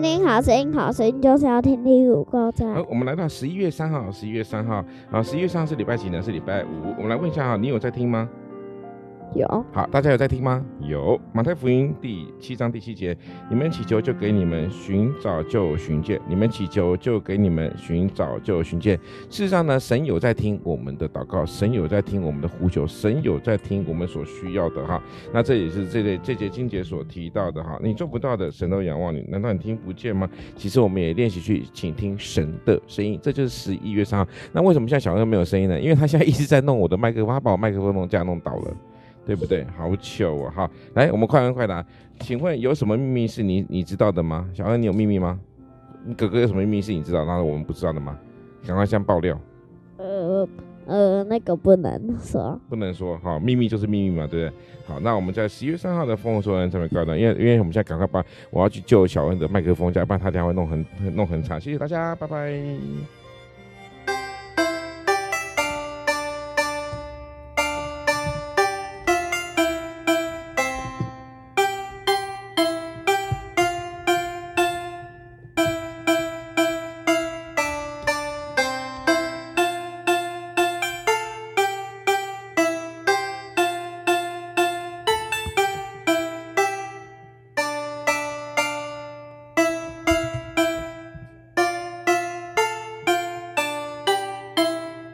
听听好声音，好声音就是要听听五个赞。好，我们来到十一月三号，十一月三号，啊，十一月三号是礼拜几呢？是礼拜五。我们来问一下哈，你有在听吗？有好，大家有在听吗？有。马太福音第七章第七节，你们祈求就给你们，寻找就寻见；你们祈求就给你们，寻找就寻见。事实上呢，神有在听我们的祷告，神有在听我们的呼求，神有在听我们所需要的哈。那这也是这类这节经节所提到的哈。你做不到的，神都仰望你，难道你听不见吗？其实我们也练习去倾听神的声音。这就是十一月三号。那为什么现在小恩没有声音呢？因为他现在一直在弄我的麦克风，他把我麦克风弄架弄倒了。对不对？好糗啊！好，来，我们快问快答。请问有什么秘密是你你知道的吗？小恩，你有秘密吗？你哥哥有什么秘密是你知道，然后我们不知道的吗？赶快先爆料。呃呃，那个不能说。不能说，好，秘密就是秘密嘛，对不对？好，那我们在十一月三号的丰禾硕恩上面告段，因为因为我们现在赶快把我要去救小恩的麦克风，要不然他等下会弄很弄很惨。谢谢大家，拜拜。